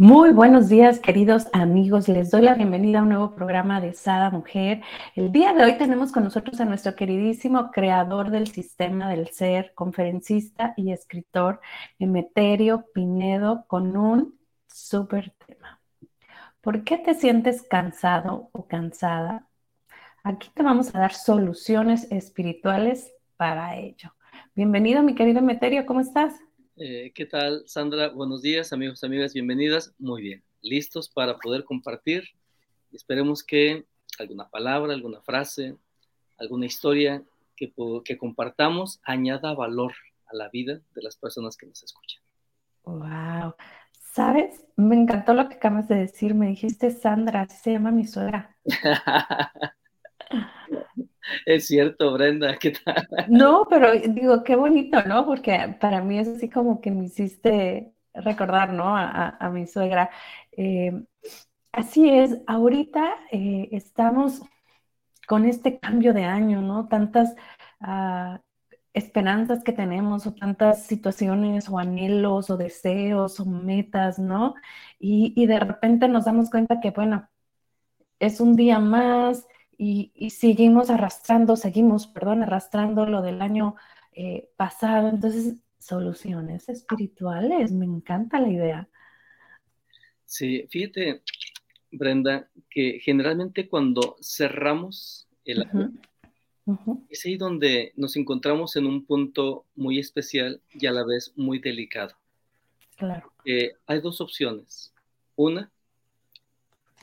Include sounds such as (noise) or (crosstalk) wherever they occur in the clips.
Muy buenos días, queridos amigos. Les doy la bienvenida a un nuevo programa de Sada Mujer. El día de hoy tenemos con nosotros a nuestro queridísimo creador del sistema del ser, conferencista y escritor, Emeterio Pinedo, con un súper tema. ¿Por qué te sientes cansado o cansada? Aquí te vamos a dar soluciones espirituales para ello. Bienvenido, mi querido Emeterio, ¿cómo estás? Eh, ¿Qué tal, Sandra? Buenos días, amigos, amigas, bienvenidas. Muy bien, listos para poder compartir. Esperemos que alguna palabra, alguna frase, alguna historia que, que compartamos añada valor a la vida de las personas que nos escuchan. Wow. ¿Sabes? Me encantó lo que acabas de decir. Me dijiste Sandra, así se llama mi suegra. (laughs) Es cierto, Brenda, (laughs) ¿qué tal? No, pero digo, qué bonito, ¿no? Porque para mí es así como que me hiciste recordar, ¿no? A, mi suegra. Eh, así es, ahorita eh, estamos con este cambio de año, ¿no? Tantas ah, esperanzas que tenemos o tantas situaciones o anhelos o deseos o metas, ¿no? Y, y de repente nos damos cuenta que, bueno, es un día más, y, seguimos arrastrando, seguimos, perdón, arrastrando lo del año eh, pasado. Entonces, soluciones espirituales, me encanta la idea. Sí, fíjate, Brenda, que generalmente cuando cerramos el año, es ahí donde nos encontramos en un punto muy especial y a la vez muy delicado. Claro. hay dos opciones. Una,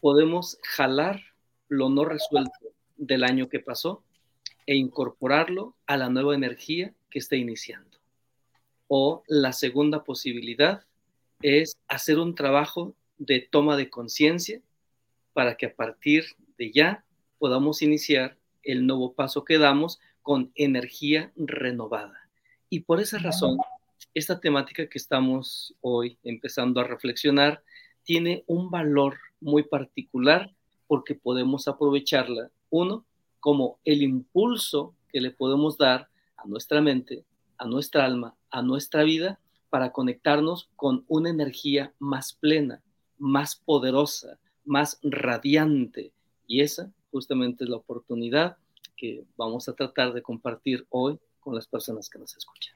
podemos jalar lo no resuelto del año que pasó e incorporarlo a la nueva energía que está iniciando. O la segunda posibilidad es hacer un trabajo de toma de conciencia para que a partir de ya podamos iniciar el nuevo paso que damos con energía renovada. Y por esa razón, esta temática que estamos hoy empezando a reflexionar tiene un valor muy particular porque podemos aprovecharla, uno, como el impulso que le podemos dar a nuestra mente, a nuestra alma, a nuestra vida, para conectarnos con una energía más plena, más poderosa, más radiante. Y esa justamente es la oportunidad que vamos a tratar de compartir hoy con las personas que nos escuchan.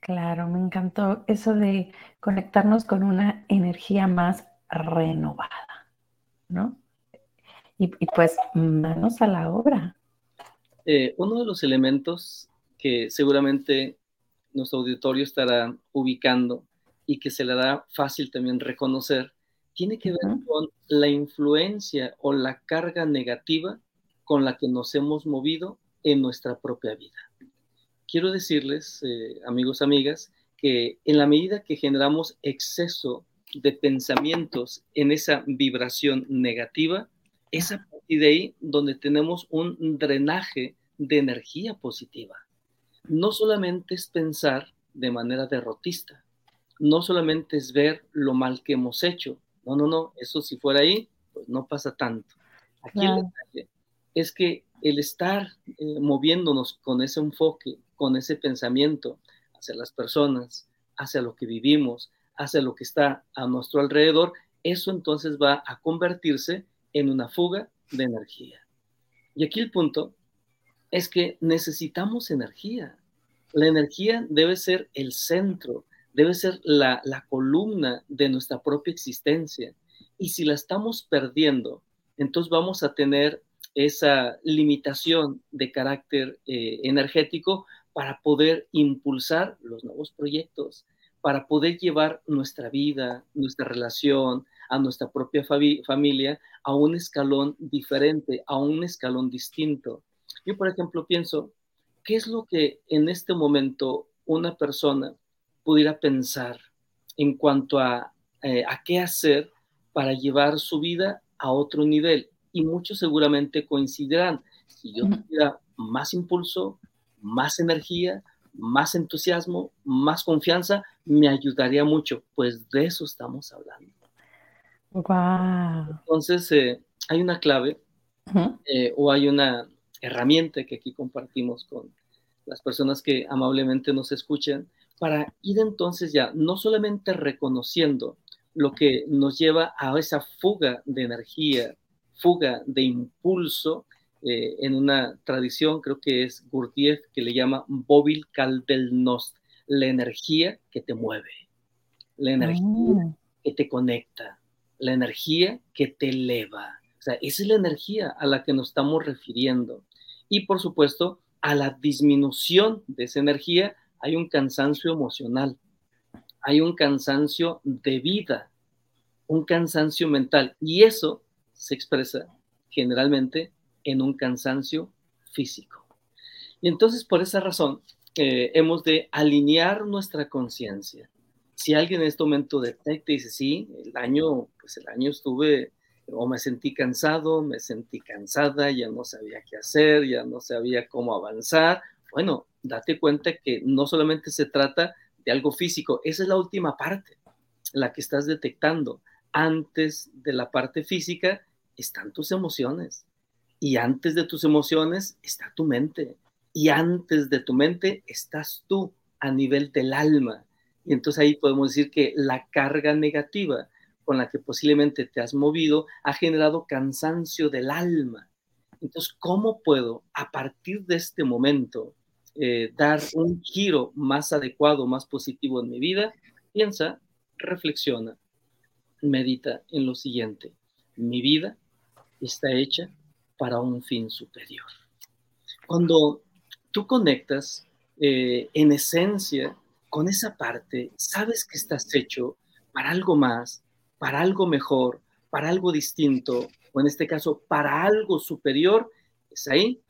Claro, me encantó eso de conectarnos con una energía más renovada, ¿no? Y, pues manos a la obra. Eh, uno de los elementos que seguramente nuestro auditorio estará ubicando y que se le da fácil también reconocer, tiene que ver con la influencia o la carga negativa con la que nos hemos movido en nuestra propia vida. Quiero decirles, eh, amigos, amigas, que en la medida que generamos exceso de pensamientos en esa vibración negativa, es a partir de ahí donde tenemos un drenaje de energía positiva. No solamente es pensar de manera derrotista, no solamente es ver lo mal que hemos hecho, no, no, no, eso si fuera ahí, pues no pasa tanto. Aquí el detalle es que el estar eh, moviéndonos con ese enfoque, con ese pensamiento hacia las personas, hacia lo que vivimos, hacia lo que está a nuestro alrededor, eso entonces va a convertirse en una fuga de energía. Y aquí el punto es que necesitamos energía. La energía debe ser el centro, debe ser la, columna de nuestra propia existencia. Y si la estamos perdiendo, entonces vamos a tener esa limitación de carácter eh, energético para poder impulsar los nuevos proyectos, para poder llevar nuestra vida, nuestra relación, a nuestra propia familia a un escalón diferente, a un escalón distinto. Yo, por ejemplo, pienso, ¿qué es lo que en este momento una persona pudiera pensar en cuanto a, eh, a qué hacer para llevar su vida a otro nivel. Y muchos seguramente coincidirán. Si yo tuviera más impulso, más energía, más entusiasmo, más confianza, me ayudaría mucho. Pues de eso estamos hablando. Wow. Entonces, eh, hay una clave eh, o hay una herramienta que aquí compartimos con las personas que amablemente nos escuchan para ir entonces ya no solamente reconociendo lo que nos lleva a esa fuga de energía, fuga de impulso, eh, en una tradición, creo que es Gurdjieff, que le llama Bobil Kaldelnost, la energía que te mueve, la energía ah. que te conecta, la energía que te eleva. O sea, esa es la energía a la que nos estamos refiriendo. Y por supuesto, a la disminución de esa energía hay un cansancio emocional, hay un cansancio de vida, un cansancio mental. Y eso se expresa generalmente en un cansancio físico. Y entonces por esa razón eh, hemos de alinear nuestra conciencia. Si alguien en este momento detecta y dice, sí, el año, pues el año estuve o me sentí cansado, me sentí cansada, ya no sabía qué hacer, ya no sabía cómo avanzar. Bueno, date cuenta que no solamente se trata de algo físico, esa es la última parte, la que estás detectando. Antes de la parte física están tus emociones. Y antes de tus emociones está tu mente. Y antes de tu mente estás tú a nivel del alma. Y entonces ahí podemos decir que la carga negativa con la que posiblemente te has movido ha generado cansancio del alma. Entonces, ¿cómo puedo a partir de este momento eh, dar un giro más adecuado, más positivo en mi vida? Piensa, reflexiona, medita en lo siguiente. Mi vida está hecha para un fin superior. Cuando tú conectas eh, en esencia con esa parte, sabes que estás hecho para algo más, para algo mejor, para algo distinto, o en este caso, para algo superior, es ahí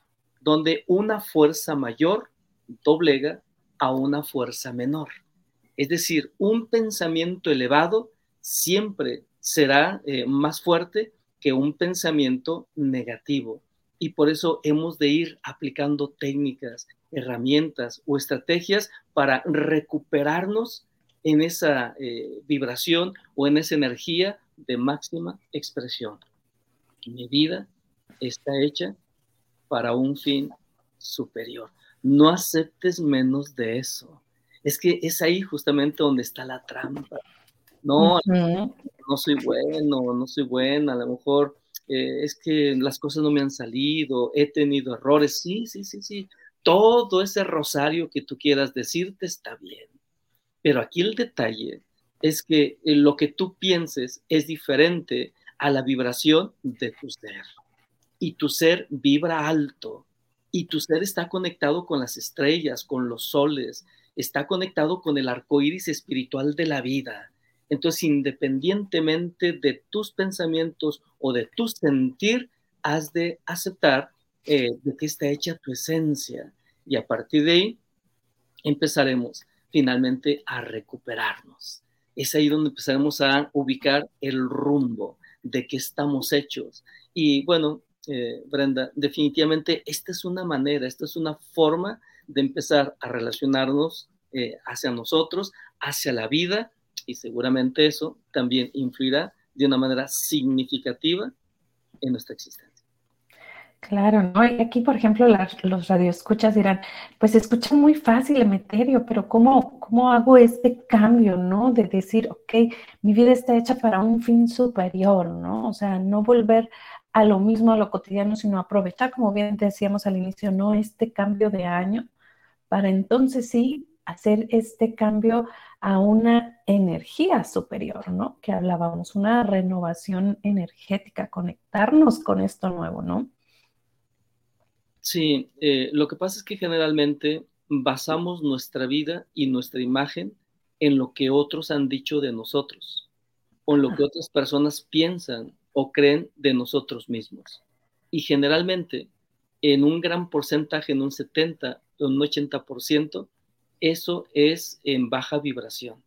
donde una fuerza mayor doblega a una fuerza menor. Es decir, un pensamiento elevado siempre será eh, más fuerte que un pensamiento negativo. Y por eso hemos de ir aplicando técnicas, herramientas o estrategias para recuperarnos en esa eh, vibración o en esa energía de máxima expresión. Mi vida está hecha para un fin superior. No aceptes menos de eso. Es que es ahí justamente donde está la trampa. No, no soy bueno, no soy buena, a lo mejor eh, es que las cosas no me han salido, he tenido errores, sí, sí, sí, sí, todo ese rosario que tú quieras decirte está bien, pero aquí el detalle es que eh, lo que tú pienses es diferente a la vibración de tu ser. Y tu ser vibra alto. Y tu ser está conectado con las estrellas, con los soles, está conectado con el arco iris espiritual de la vida. Entonces, independientemente de tus pensamientos o de tu sentir, has de aceptar eh, de qué está hecha tu esencia. Y a partir de ahí, empezaremos finalmente a recuperarnos. Es ahí donde empezaremos a ubicar el rumbo de qué estamos hechos. Y bueno, eh, Brenda, definitivamente esta es una manera, esta es una forma de empezar a relacionarnos eh, hacia nosotros, hacia la vida y seguramente eso también influirá de una manera significativa en nuestra existencia. Claro, ¿no? Y aquí, por ejemplo, los radioescuchas dirán, pues escucha muy fácil, Emeterio, pero ¿cómo, ¿cómo hago este cambio, no? De decir, ok, mi vida está hecha para un fin superior, ¿no? O sea, no volver a lo mismo, a lo cotidiano, sino aprovechar, como bien decíamos al inicio, ¿no? Este cambio de año para entonces sí hacer este cambio a una energía superior, ¿no? Que hablábamos, una renovación energética, conectarnos con esto nuevo, ¿no? Sí, eh, lo que pasa es que generalmente basamos nuestra vida y nuestra imagen en lo que otros han dicho de nosotros, o en lo que otras personas piensan o creen de nosotros mismos. Y generalmente, en un gran porcentaje, en un 70 o un 80%, eso es en baja vibración.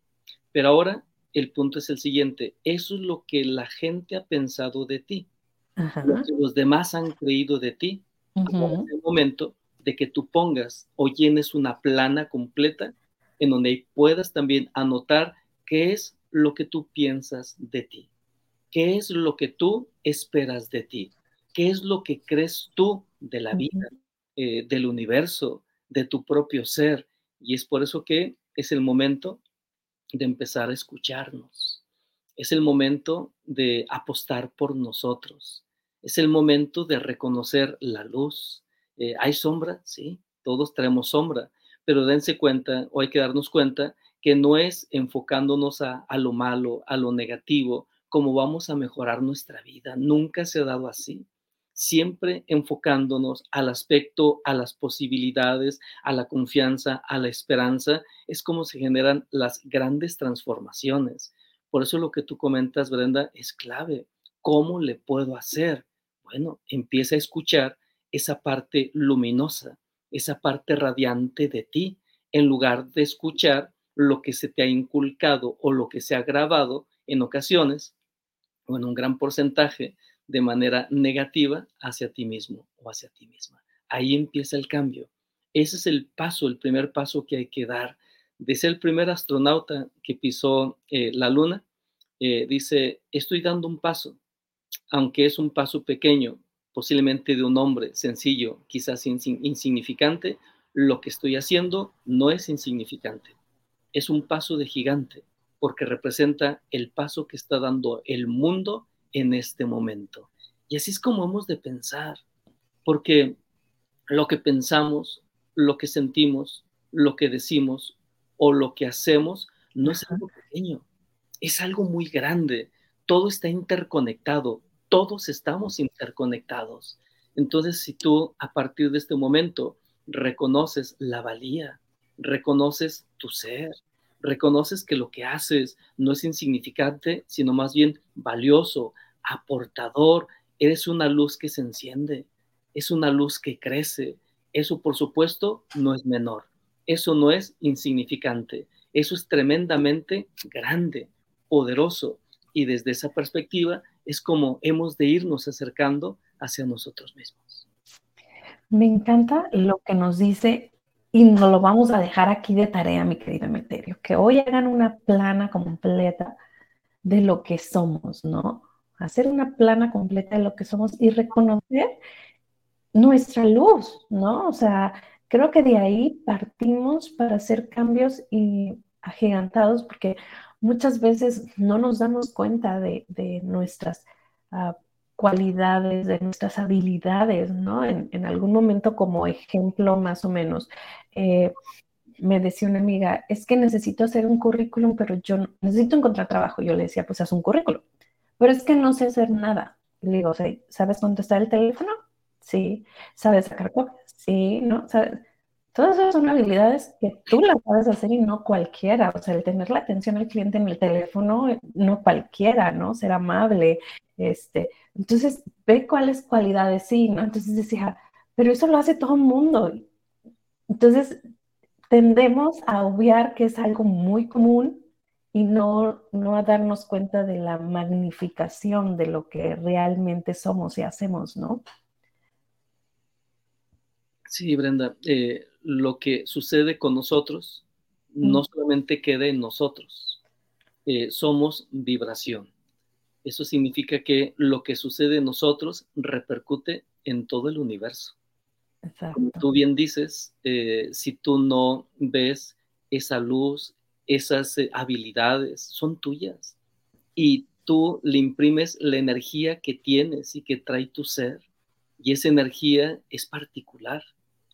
Pero ahora el punto es el siguiente, eso es lo que la gente ha pensado de ti, lo que los demás han creído de ti. Es el momento de que tú pongas o llenes una plana completa en donde puedas también anotar qué es lo que tú piensas de ti, qué es lo que tú esperas de ti, qué es lo que crees tú de la vida, eh, del universo, de tu propio ser. Y es por eso que es el momento de empezar a escucharnos. Es el momento de apostar por nosotros. Es el momento de reconocer la luz. Eh, ¿Hay sombra? Sí, todos traemos sombra, pero dense cuenta o hay que darnos cuenta que no es enfocándonos a, a lo malo, a lo negativo, como vamos a mejorar nuestra vida. Nunca se ha dado así siempre enfocándonos al aspecto, a las posibilidades, a la confianza, a la esperanza, es como se generan las grandes transformaciones. Por eso lo que tú comentas, Brenda, es clave. ¿Cómo le puedo hacer? Bueno, empieza a escuchar esa parte luminosa, esa parte radiante de ti, en lugar de escuchar lo que se te ha inculcado o lo que se ha grabado en ocasiones, o en un gran porcentaje, de manera negativa hacia ti mismo o hacia ti misma. Ahí empieza el cambio. Ese es el paso, el primer paso que hay que dar. Ser el primer astronauta que pisó eh, la luna, eh, dice, estoy dando un paso, aunque es un paso pequeño, posiblemente de un hombre sencillo, quizás insignificante, lo que estoy haciendo no es insignificante, es un paso de gigante, porque representa el paso que está dando el mundo en este momento. Y así es como hemos de pensar, porque lo que pensamos, lo que sentimos, lo que decimos o lo que hacemos no es algo pequeño, es algo muy grande. Todo está interconectado, todos estamos interconectados. Entonces, si tú a partir de este momento reconoces la valía, reconoces tu ser, reconoces que lo que haces no es insignificante, sino más bien valioso, aportador, eres una luz que se enciende, es una luz que crece. Eso, por supuesto, no es menor, eso no es insignificante, eso es tremendamente grande, poderoso. Y desde esa perspectiva es como hemos de irnos acercando hacia nosotros mismos. Me encanta lo que nos dice y nos lo vamos a dejar aquí de tarea, mi querido Emeterio, que hoy hagan una plana completa de lo que somos, ¿no? Hacer una plana completa de lo que somos y reconocer nuestra luz, ¿no? O sea, creo que de ahí partimos para hacer cambios y agigantados, porque muchas veces no nos damos cuenta de, nuestras uh, cualidades, de nuestras habilidades, ¿no? En, algún momento como ejemplo más o menos, eh, me decía una amiga, es que necesito hacer un currículum, pero yo necesito encontrar trabajo. Yo le decía, pues haz un currículum, pero es que no sé hacer nada. Le digo, ¿sabes contestar el teléfono? Sí. ¿Sabes sacar copias? Sí, ¿no? ¿Sabes? Todas esas son habilidades que tú las sabes hacer y no cualquiera. O sea, el tener la atención al cliente en el teléfono, no cualquiera, ¿no? Ser amable. Este, entonces, ve cuáles cualidades sí, ¿no? Entonces decía, pero eso lo hace todo el mundo. Entonces, tendemos a obviar que es algo muy común y no, no a darnos cuenta de la magnificación de lo que realmente somos y hacemos, ¿no? Sí, Brenda, eh, lo que sucede con nosotros no solamente queda en nosotros, eh, somos vibración. Eso significa que lo que sucede en nosotros repercute en todo el universo. Como tú bien dices, eh, si tú no ves esa luz, esas habilidades, son tuyas. Y tú le imprimes la energía que tienes y que trae tu ser. Y esa energía es particular.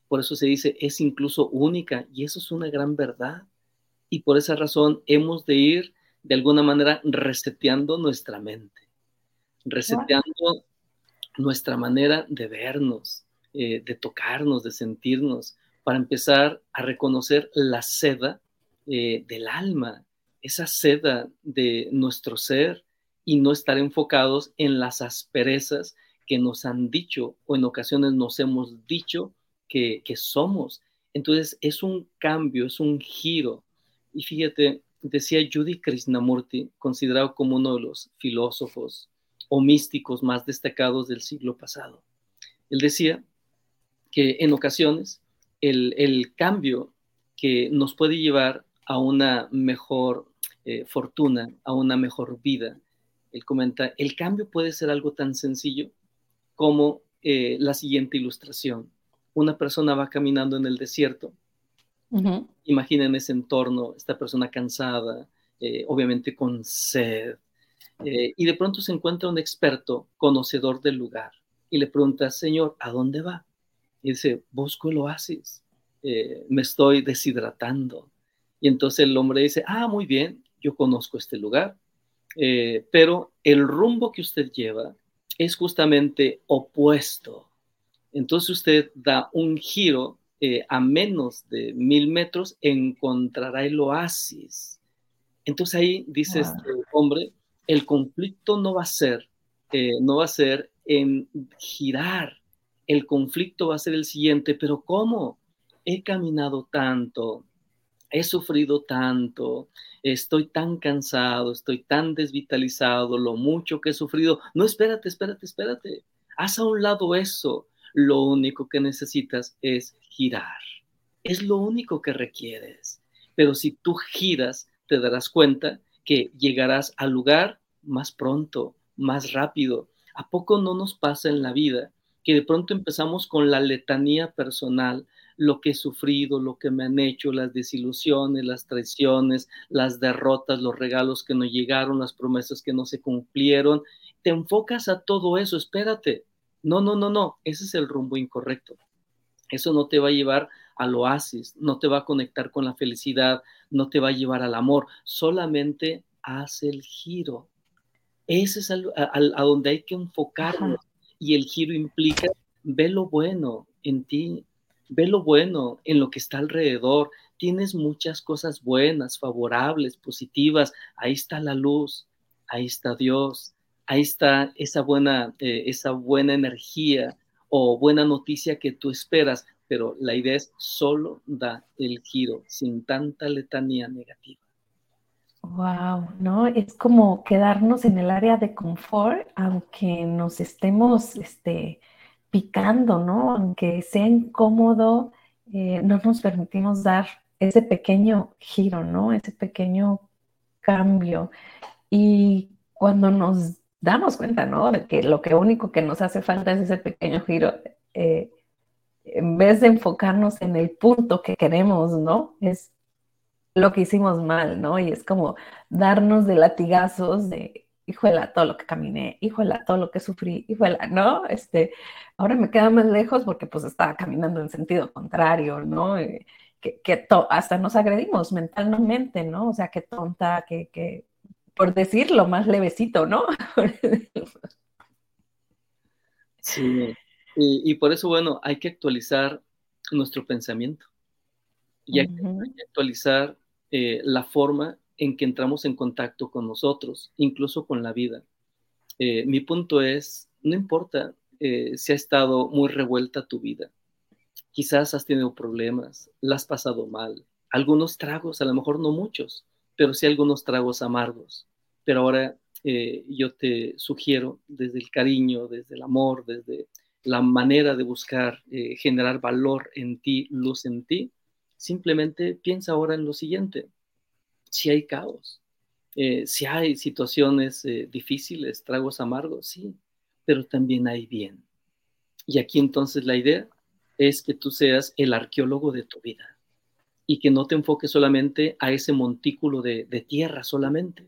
Por eso se dice, es incluso única y eso es una gran verdad. Y por esa razón hemos de ir de alguna manera reseteando nuestra mente, reseteando nuestra manera de vernos, eh, de tocarnos, de sentirnos, para empezar a reconocer la seda eh, del alma, esa seda de nuestro ser y no estar enfocados en las asperezas que nos han dicho o en ocasiones nos hemos dicho que, somos. Entonces es un cambio, es un giro. Y fíjate, decía Judy Krishnamurti, considerado como uno de los filósofos o místicos más destacados del siglo pasado. Él decía que en ocasiones el, cambio que nos puede llevar a una mejor eh, fortuna, a una mejor vida, él comenta, el cambio puede ser algo tan sencillo como eh, la siguiente ilustración. Una persona va caminando en el desierto. Imaginen ese entorno, esta persona cansada, eh, obviamente con sed, eh, y de pronto se encuentra un experto, conocedor del lugar, y le pregunta, Señor, ¿a dónde va? Y dice, busco el oasis, me estoy deshidratando. Y entonces el hombre dice, ah, muy bien, yo conozco este lugar, pero el rumbo que usted lleva es justamente opuesto. Entonces usted da un giro eh, a menos de mil metros, encontrará el oasis. Entonces ahí dice este hombre, el conflicto no va a ser, eh, no va a ser en girar, el conflicto va a ser el siguiente, pero ¿cómo? He caminado tanto, he sufrido tanto, estoy tan cansado, estoy tan desvitalizado, lo mucho que he sufrido. No, espérate, espérate, espérate. Haz a un lado eso. Lo único que necesitas es girar. Es lo único que requieres. Pero si tú giras, te darás cuenta que llegarás al lugar más pronto, más rápido. ¿A poco no nos pasa en la vida que de pronto empezamos con la letanía personal lo que he sufrido, lo que me han hecho, las desilusiones, las traiciones, las derrotas, los regalos que no llegaron, las promesas que no se cumplieron. Te enfocas a todo eso, espérate. No, no, no, no, ese es el rumbo incorrecto. Eso no te va a llevar al oasis, no te va a conectar con la felicidad, no te va a llevar al amor, solamente haz el giro. Ese es a, donde hay que enfocarnos. Y el giro implica, ve lo bueno en ti, Ve lo bueno en lo que está alrededor. Tienes muchas cosas buenas, favorables, positivas. Ahí está la luz, ahí está Dios, ahí está esa buena, eh, esa buena energía o buena noticia que tú esperas. Pero la idea es solo da el giro sin tanta letanía negativa. Wow, ¿no? Es como quedarnos en el área de confort, aunque nos estemos, este, picando, ¿no? Aunque sea incómodo, eh, no nos permitimos dar ese pequeño giro, ¿no? Ese pequeño cambio. Y cuando nos damos cuenta, ¿no? De que lo que único que nos hace falta es ese pequeño giro, eh, en vez de enfocarnos en el punto que queremos, ¿no? Es lo que hicimos mal, ¿no? Y es como darnos de latigazos de híjola, todo lo que caminé, híjola, todo lo que sufrí, híjola, ¿no? Este, ahora me queda más lejos porque pues estaba caminando en sentido contrario, ¿no? Eh, que, que hasta nos agredimos mentalmente, ¿no? O sea, qué tonta, que, que, por decirlo más levecito, ¿no? sí, y, por eso, bueno, hay que actualizar nuestro pensamiento y hay, que actualizar eh, la forma en que entramos en contacto con nosotros, incluso con la vida. Eh, mi punto es, no importa eh, si ha estado muy revuelta tu vida, quizás has tenido problemas, la has pasado mal, algunos tragos, a lo mejor no muchos, pero sí algunos tragos amargos. Pero ahora eh, yo te sugiero desde el cariño, desde el amor, desde la manera de buscar generar valor en ti, luz en ti, simplemente piensa ahora en lo siguiente si hay caos, eh, si hay situaciones eh, difíciles, tragos amargos, sí, pero también hay bien. Y aquí entonces la idea es que tú seas el arqueólogo de tu vida y que no te enfoques solamente a ese montículo de, tierra solamente,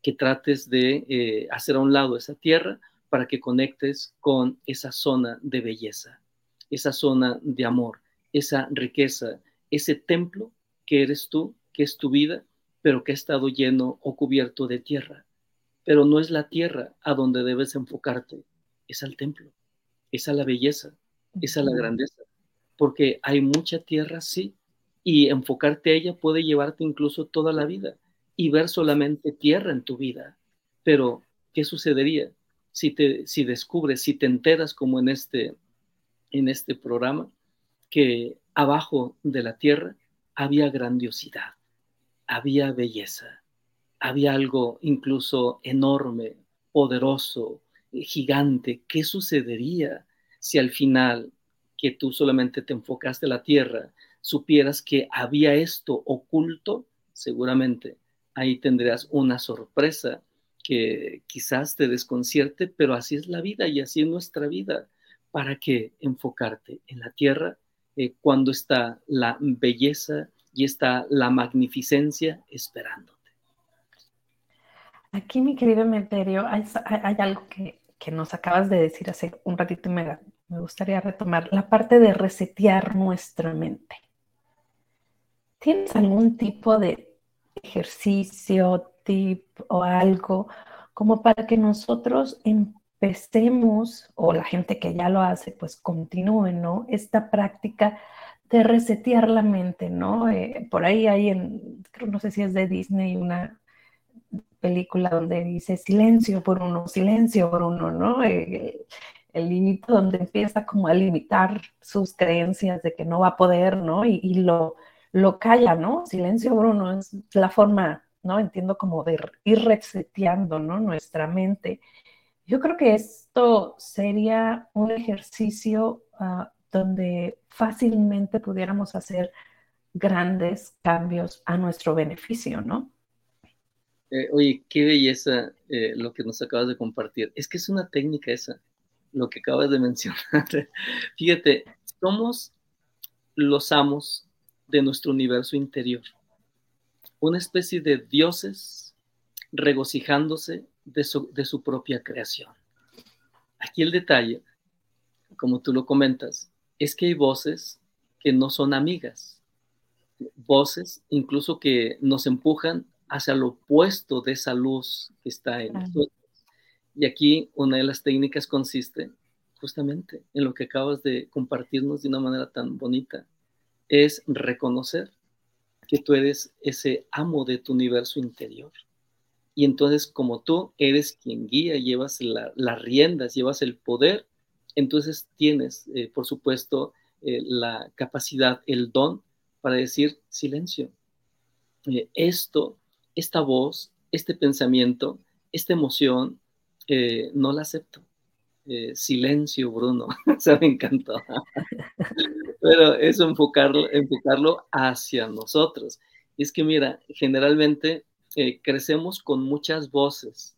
que trates de eh, hacer a un lado esa tierra para que conectes con esa zona de belleza, esa zona de amor, esa riqueza, ese templo que eres tú, que es tu vida pero que ha estado lleno o cubierto de tierra. Pero no es la tierra a donde debes enfocarte, es al templo, es a la belleza, es a la grandeza, porque hay mucha tierra, sí, y enfocarte a ella puede llevarte incluso toda la vida y ver solamente tierra en tu vida. Pero, ¿qué sucedería si, te, si descubres, si te enteras como en este, en este programa, que abajo de la tierra había grandiosidad? había belleza, había algo incluso enorme, poderoso, gigante. ¿Qué sucedería si al final que tú solamente te enfocaste a la tierra, supieras que había esto oculto? Seguramente ahí tendrías una sorpresa que quizás te desconcierte, pero así es la vida y así es nuestra vida. ¿Para qué enfocarte en la tierra eh, cuando está la belleza y está la magnificencia esperándote? Aquí, mi querido Meterio, hay, algo que, nos acabas de decir hace un ratito y me, me gustaría retomar, la parte de resetear nuestra mente. ¿Tienes algún tipo de ejercicio, tip o algo como para que nosotros empecemos, o la gente que ya lo hace, pues continúe, ¿no? Esta práctica de resetear la mente, ¿no? Eh, por ahí hay en, creo, no sé si es de Disney, una película donde dice silencio por uno, silencio por uno, ¿no? Eh, el niñito donde empieza como a limitar sus creencias de que no va a poder, ¿no? Y, y lo, lo calla, ¿no? Silencio, Bruno, es la forma, ¿no? Entiendo como de ir reseteando, ¿no? Nuestra mente. Yo creo que esto sería un ejercicio ah, donde fácilmente pudiéramos hacer grandes cambios a nuestro beneficio, ¿no? Eh, oye, qué belleza eh, lo que nos acabas de compartir. Es que es una técnica esa, lo que acabas de (laughs) mencionar. Fíjate, somos los amos de nuestro universo interior. Una especie de dioses regocijándose de su, propia creación. Aquí el detalle, como tú lo comentas, es que hay voces que no son amigas, voces incluso que nos empujan hacia lo opuesto de esa luz que está en nosotros. Y aquí una de las técnicas consiste justamente en lo que acabas de compartirnos de una manera tan bonita, es reconocer que tú eres ese amo de tu universo interior. Y entonces como tú eres quien guía, llevas las riendas, llevas el poder, entonces tienes, eh, por supuesto, eh, la capacidad, el don para decir silencio. Eh, esto, esta voz, este pensamiento, esta emoción, no la acepto. silencio, Bruno. (laughs) Se me encantó. (laughs) Pero es enfocarlo, enfocarlo hacia nosotros. Y es que mira, generalmente eh, crecemos con muchas voces,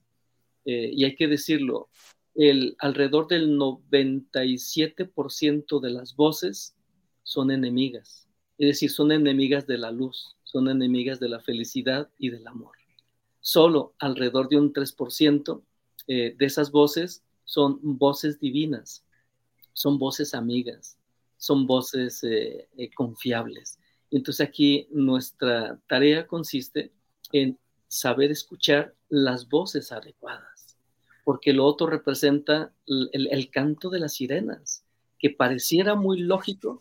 eh, y hay que decirlo, el, alrededor del 97% de las voces son enemigas, es decir, son enemigas de la luz, son enemigas de la felicidad y del amor. Solo alrededor de un 3% eh, de esas voces son voces divinas, son voces amigas, son voces eh, eh, confiables. Entonces aquí nuestra tarea consiste en saber escuchar las voces adecuadas, porque lo otro representa el, canto de las sirenas, que pareciera muy lógico,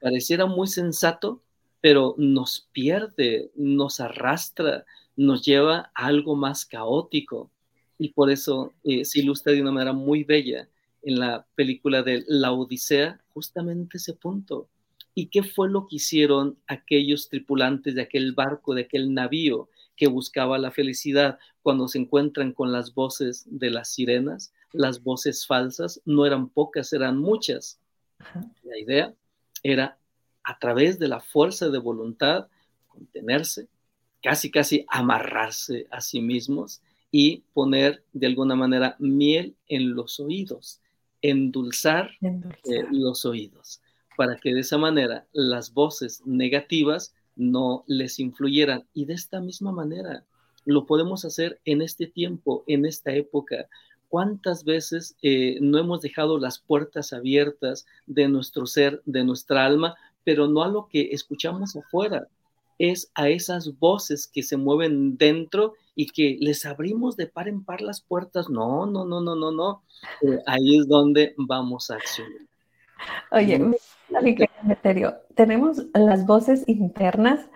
pareciera muy sensato, pero nos pierde, nos arrastra, nos lleva a algo más caótico. Y por eso eh, se ilustra de una manera muy bella en la película de La Odisea justamente ese punto. ¿Y qué fue lo que hicieron aquellos tripulantes de aquel barco, de aquel navío que buscaba la felicidad cuando se encuentran con las voces de las sirenas? Las voces falsas no eran pocas, eran muchas. La idea era a través de la fuerza de voluntad contenerse, casi casi amarrarse a sí mismos y poner de alguna manera miel en los oídos endulzar, eh, los oídos, para que de esa manera las voces negativas no les influyeran. Y de esta misma manera lo podemos hacer en este tiempo, en esta época. ¿Cuántas veces eh, no hemos dejado las puertas abiertas de nuestro ser, de nuestra alma, pero no a lo que escuchamos afuera? Es a esas voces que se mueven dentro y que les abrimos de par en par las puertas. No, no, no, no, no, no. Eh, ahí es donde vamos a accionar. Oye, tenemos las voces internas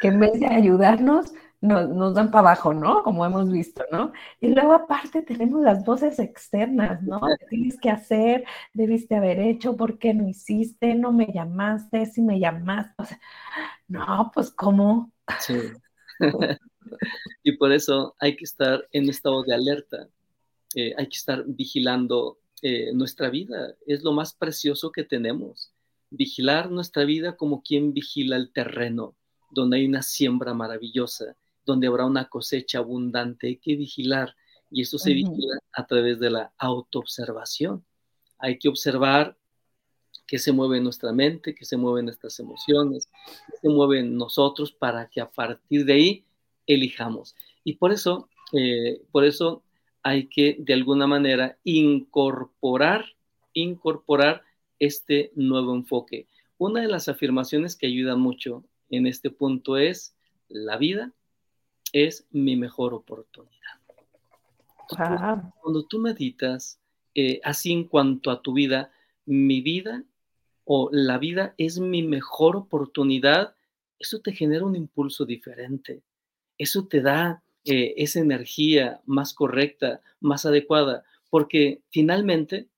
que en vez de ayudarnos, nos, dan para abajo, ¿no? Como hemos visto, ¿no? Y luego aparte tenemos las voces externas, ¿no? tienes que hacer? Debiste haber hecho, ¿por qué no hiciste? No me llamaste, si me llamaste. no, pues ¿cómo? Sí. (laughs) y por eso hay que estar en estado de alerta, eh, hay que estar vigilando eh, nuestra vida, es lo más precioso que tenemos. Vigilar nuestra vida como quien vigila el terreno, donde hay una siembra maravillosa, donde habrá una cosecha abundante, hay que vigilar y eso se vigila a través de la autoobservación. Hay que observar qué se mueve en nuestra mente, qué se mueve en nuestras emociones, qué se mueve en nosotros para que a partir de ahí elijamos. Y por eso, eh, por eso hay que de alguna manera incorporar, incorporar este nuevo enfoque. Una de las afirmaciones que ayuda mucho en este punto es, la vida es mi mejor oportunidad. Cuando tú meditas eh, así en cuanto a tu vida, mi vida o la vida es mi mejor oportunidad, eso te genera un impulso diferente. Eso te da eh, esa energía más correcta, más adecuada, porque finalmente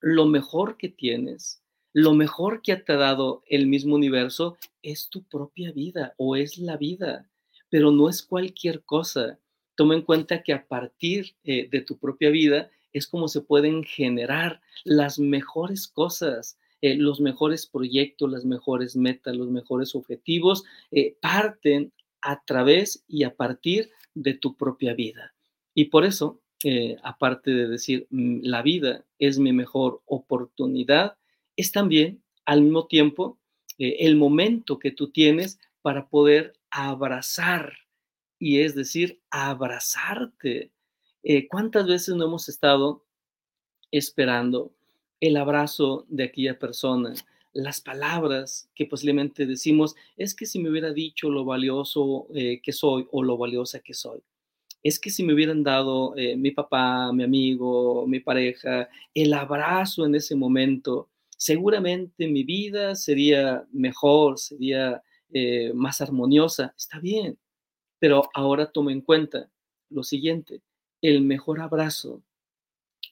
lo mejor que tienes, lo mejor que te ha dado el mismo universo es tu propia vida o es la vida, pero no es cualquier cosa. Toma en cuenta que a partir eh, de tu propia vida es como se pueden generar las mejores cosas, eh, los mejores proyectos, las mejores metas, los mejores objetivos, eh, parten a través y a partir de tu propia vida. Y por eso, aparte de decir, mm, la vida es mi mejor oportunidad, es también al mismo tiempo el momento que tú tienes para poder abrazar y es decir, abrazarte. Eh, ¿Cuántas veces no hemos estado esperando el abrazo de aquella persona? Las palabras que posiblemente decimos, es que si me hubiera dicho lo valioso eh, que soy o lo valiosa que soy. Es que si me hubieran dado eh, mi papá, mi amigo, mi pareja, el abrazo en ese momento, seguramente mi vida sería mejor, sería más armoniosa. Está bien, pero ahora toma en cuenta lo siguiente, el mejor abrazo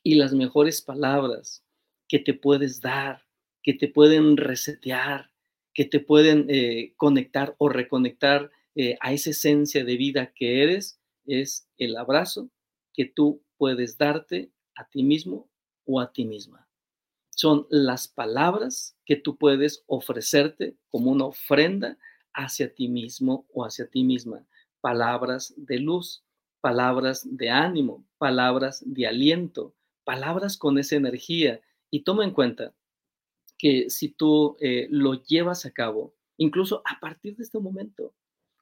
y las mejores palabras que te puedes dar, que te pueden resetear, que te pueden eh, conectar o reconectar eh, a esa esencia de vida que eres, es el abrazo que tú puedes darte a ti mismo o a ti misma. Son las palabras que tú puedes ofrecerte como una ofrenda hacia ti mismo o hacia ti misma palabras de luz, palabras de ánimo, palabras de aliento, palabras con esa energía. Y toma en cuenta que si tú eh, lo llevas a cabo, incluso a partir de este momento,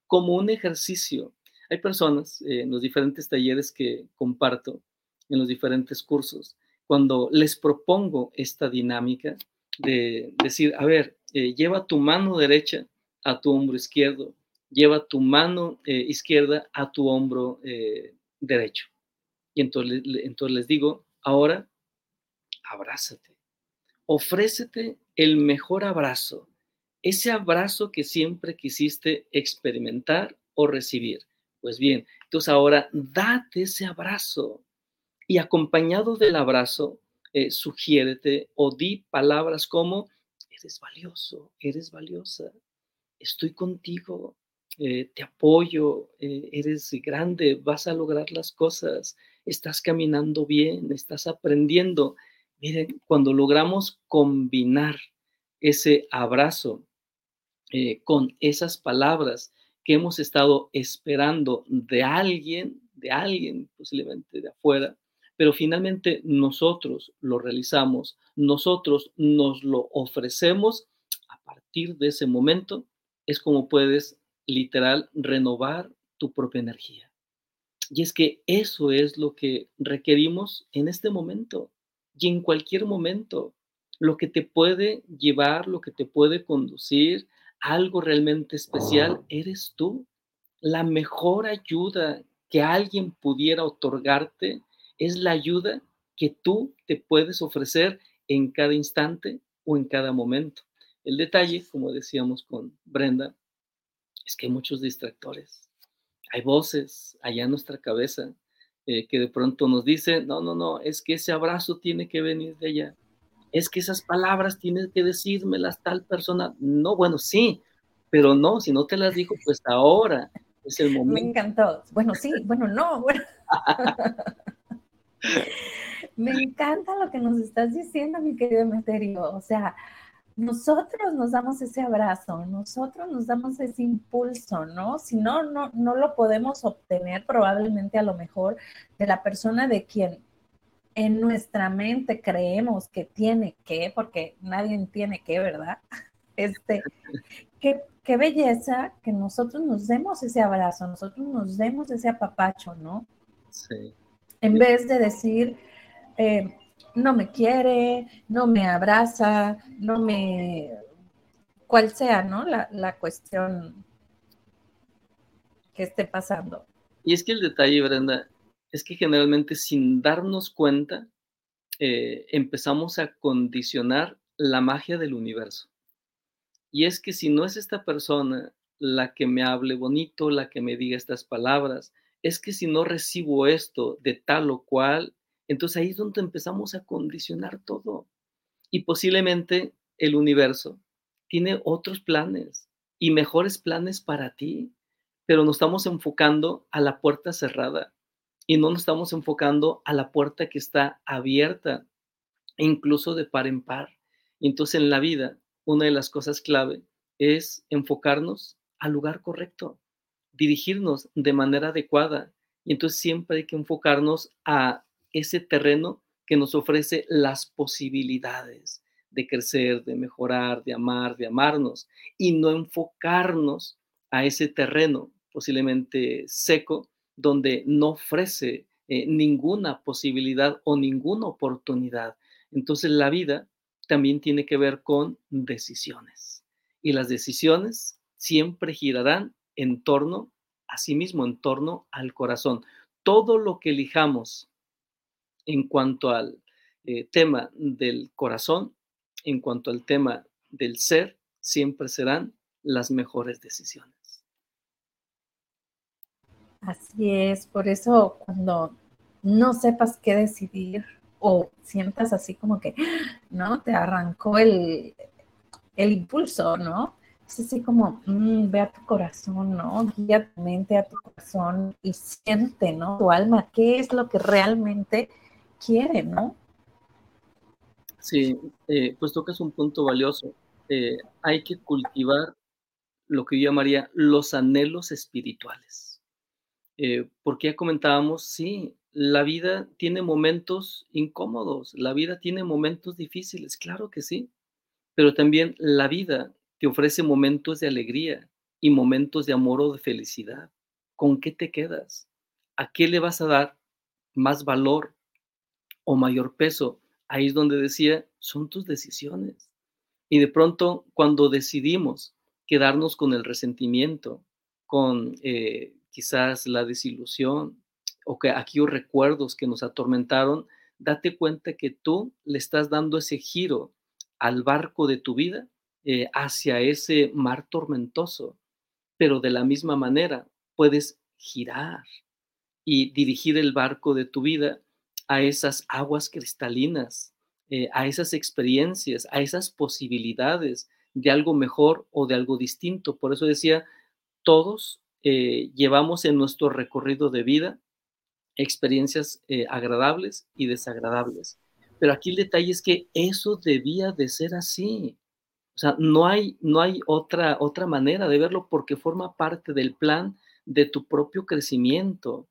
como un ejercicio, hay personas eh, en los diferentes talleres que comparto, en los diferentes cursos, cuando les propongo esta dinámica de decir, a ver, eh, lleva tu mano derecha a tu hombro izquierdo, lleva tu mano eh, izquierda a tu hombro eh, derecho. Y entonces, entonces les digo, ahora, abrázate, ofrécete el mejor abrazo, ese abrazo que siempre quisiste experimentar o recibir. Pues bien, entonces ahora date ese abrazo. Y acompañado del abrazo, eh, sugiérete o di palabras como, eres valioso, eres valiosa, estoy contigo, eh, te apoyo, eh, eres grande, vas a lograr las cosas, estás caminando bien, estás aprendiendo. Miren, cuando logramos combinar ese abrazo eh, con esas palabras que hemos estado esperando de alguien, de alguien posiblemente de afuera, pero finalmente nosotros lo realizamos, nosotros nos lo ofrecemos, a partir de ese momento es como puedes literal renovar tu propia energía. Y es que eso es lo que requerimos en este momento y en cualquier momento. Lo que te puede llevar, lo que te puede conducir algo realmente especial, eres tú. La mejor ayuda que alguien pudiera otorgarte es la ayuda que tú te puedes ofrecer en cada instante o en cada momento. El detalle, como decíamos con Brenda, es que hay muchos distractores. Hay voces allá en nuestra cabeza eh, que de pronto nos dicen, no, no, no, es que ese abrazo tiene que venir de allá. Es que esas palabras tiene que decírmelas tal persona. No, bueno, sí, pero no, si no te las dijo, pues ahora Es el momento. Me encantó. Bueno, sí, bueno, no. Bueno. (laughs) Me encanta lo que nos estás diciendo, mi querido Meterio. O sea, nosotros nos damos ese abrazo, nosotros nos damos ese impulso, ¿no? Si no, no, no lo podemos obtener probablemente a lo mejor de la persona de quien en nuestra mente creemos que tiene que, porque nadie tiene que, ¿verdad? (laughs) Este, qué, qué belleza que nosotros nos demos ese abrazo, nosotros nos demos ese apapacho, ¿no? Sí. En vez de decir, eh, no me quiere, no me abraza, no me, cual sea, ¿no? La, cuestión que esté pasando. Y es que el detalle, Brenda, es que generalmente sin darnos cuenta, eh, empezamos a condicionar la magia del universo. Y es que si no es esta persona la que me hable bonito, la que me diga estas palabras, es que si no recibo esto de tal o cual, entonces ahí es donde empezamos a condicionar todo. Y posiblemente el universo tiene otros planes y mejores planes para ti, pero nos estamos enfocando a la puerta cerrada y no nos estamos enfocando a la puerta que está abierta, incluso de par en par. Entonces en la vida, una de las cosas clave es enfocarnos al lugar correcto, dirigirnos de manera adecuada. Y entonces siempre hay que enfocarnos a ese terreno que nos ofrece las posibilidades de crecer, de mejorar, de amar, de amarnos, y no enfocarnos a ese terreno posiblemente seco, donde no ofrece eh, ninguna posibilidad o ninguna oportunidad. Entonces la vida también tiene que ver con decisiones. Y las decisiones siempre girarán en torno a sí mismo, en torno al corazón. Todo lo que elijamos en cuanto al eh, tema del corazón, en cuanto al tema del ser, siempre serán las mejores decisiones. Así es, por eso cuando no sepas qué decidir o sientas así como que, ¿no? Te arrancó el, el impulso, ¿no? Es así como, mm, ve a tu corazón, ¿no? Guía tu mente a tu corazón y siente, ¿no? Tu alma, ¿qué es lo que realmente quiere, ¿no? Sí, eh, pues tocas un punto valioso. Eh, hay que cultivar lo que yo llamaría los anhelos espirituales. Eh, porque ya comentábamos, sí, la vida tiene momentos incómodos, la vida tiene momentos difíciles, claro que sí, pero también la vida te ofrece momentos de alegría y momentos de amor o de felicidad. ¿Con qué te quedas? ¿A qué le vas a dar más valor o mayor peso, ahí es donde decía, son tus decisiones. Y de pronto, cuando decidimos quedarnos con el resentimiento, con eh, quizás la desilusión o que aquellos recuerdos que nos atormentaron, date cuenta que tú le estás dando ese giro al barco de tu vida eh, hacia ese mar tormentoso, pero de la misma manera puedes girar y dirigir el barco de tu vida a esas aguas cristalinas, eh, a esas experiencias, a esas posibilidades de algo mejor o de algo distinto. Por eso decía, todos eh, llevamos en nuestro recorrido de vida experiencias eh, agradables y desagradables. Pero aquí el detalle es que eso debía de ser así. O sea, no hay, no hay otra, otra manera de verlo porque forma parte del plan de tu propio crecimiento.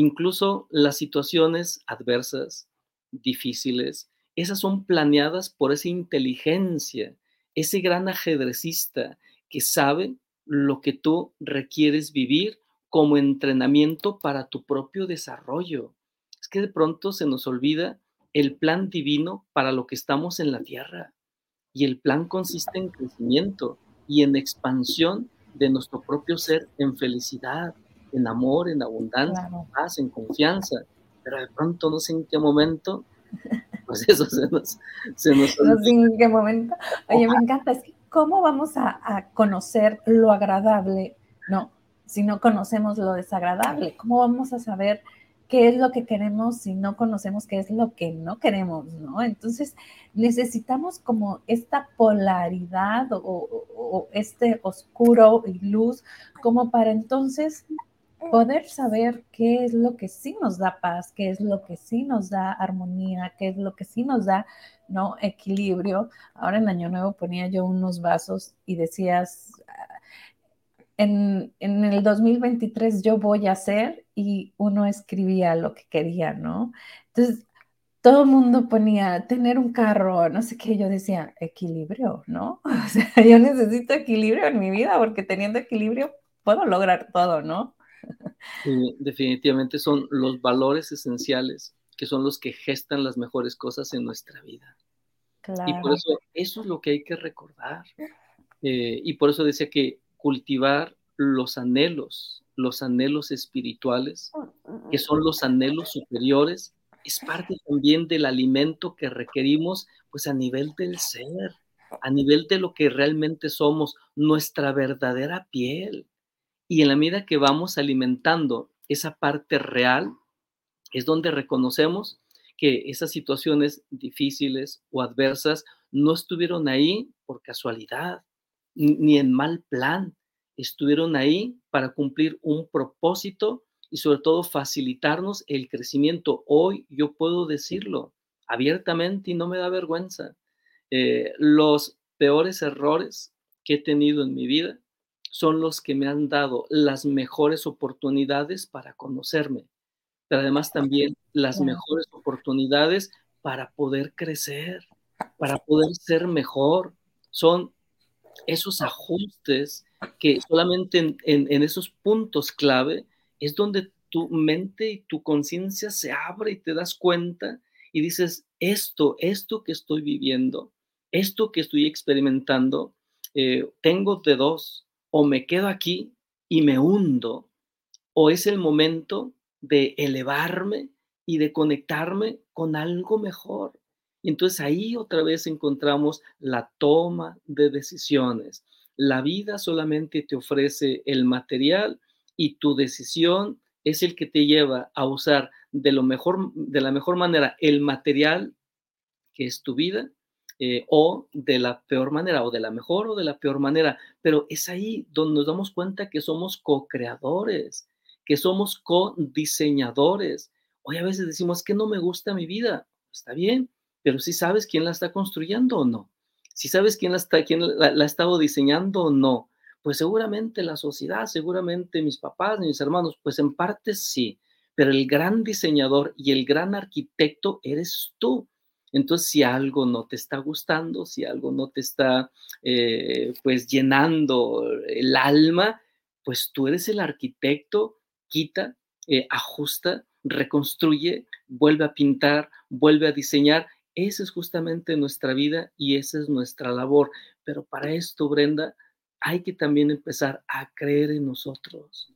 Incluso las situaciones adversas, difíciles, esas son planeadas por esa inteligencia, ese gran ajedrecista que sabe lo que tú requieres vivir como entrenamiento para tu propio desarrollo. Es que de pronto se nos olvida el plan divino para lo que estamos en la tierra. Y el plan consiste en crecimiento y en expansión de nuestro propio ser en felicidad, en amor, en abundancia, en paz, en confianza, pero de pronto no sé en qué momento, (laughs) pues eso se nos... Se nos no sé en qué momento. Oye, me encanta, es que ¿cómo vamos a, a conocer lo agradable? No, si no conocemos lo desagradable, ¿cómo vamos a saber qué es lo que queremos si no conocemos qué es lo que no queremos, ¿no? Entonces necesitamos como esta polaridad o, este oscuro y luz como para entonces poder saber qué es lo que sí nos da paz, qué es lo que sí nos da armonía, qué es lo que sí nos da, ¿no? Equilibrio. Ahora en Año Nuevo ponía yo unos vasos y decías, en, en, el 2023 yo voy a hacer y uno escribía lo que quería, ¿no? Entonces, todo el mundo ponía tener un carro, no sé qué, yo decía, equilibrio, ¿no? (laughs) O sea, yo necesito equilibrio en mi vida porque teniendo equilibrio puedo lograr todo, ¿no? Definitivamente son los valores esenciales que son los que gestan las mejores cosas en nuestra vida. Claro. Y por eso, eso es lo que hay que recordar. Eh, y por eso decía que cultivar los anhelos, los anhelos espirituales, que son los anhelos superiores, es parte también del alimento que requerimos, pues a nivel del ser, a nivel de lo que realmente somos, nuestra verdadera piel. Y en la medida que vamos alimentando esa parte real, es donde reconocemos que esas situaciones difíciles o adversas no estuvieron ahí por casualidad, ni en mal plan, estuvieron ahí para cumplir un propósito y sobre todo facilitarnos el crecimiento. Hoy yo puedo decirlo abiertamente y no me da vergüenza. Eh, los peores errores que he tenido en mi vida son los que me han dado las mejores oportunidades para conocerme, pero además también las mejores oportunidades para poder crecer, para poder ser mejor. Son esos ajustes que solamente en, esos puntos clave es donde tu mente y tu conciencia se abre y te das cuenta y dices, esto, esto que estoy viviendo, esto que estoy experimentando, eh, tengo de dos, o me quedo aquí y me hundo, o es el momento de elevarme y de conectarme con algo mejor. Y entonces ahí otra vez encontramos la toma de decisiones. La vida solamente te ofrece el material y tu decisión es el que te lleva a usar de, de la mejor manera el material que es tu vida eh, o de la peor manera o de la mejor o de la peor manera. Pero es ahí donde nos damos cuenta que somos co-creadores, que somos co-diseñadores. Hoy a veces decimos que no me gusta mi vida. Está bien, pero si sabes quién la está construyendo o no, si sabes quién la, está, quién la, ha estado diseñando o no, pues seguramente la sociedad, seguramente mis papás, mis hermanos, pues en parte sí, pero el gran diseñador y el gran arquitecto eres tú. Entonces, si algo no te está gustando, si algo no te está eh, pues llenando el alma, pues tú eres el arquitecto, quita, eh, ajusta, reconstruye, vuelve a pintar, vuelve a diseñar esa es justamente nuestra vida y esa es nuestra labor. Pero para esto, Brenda, hay que también empezar a creer en nosotros.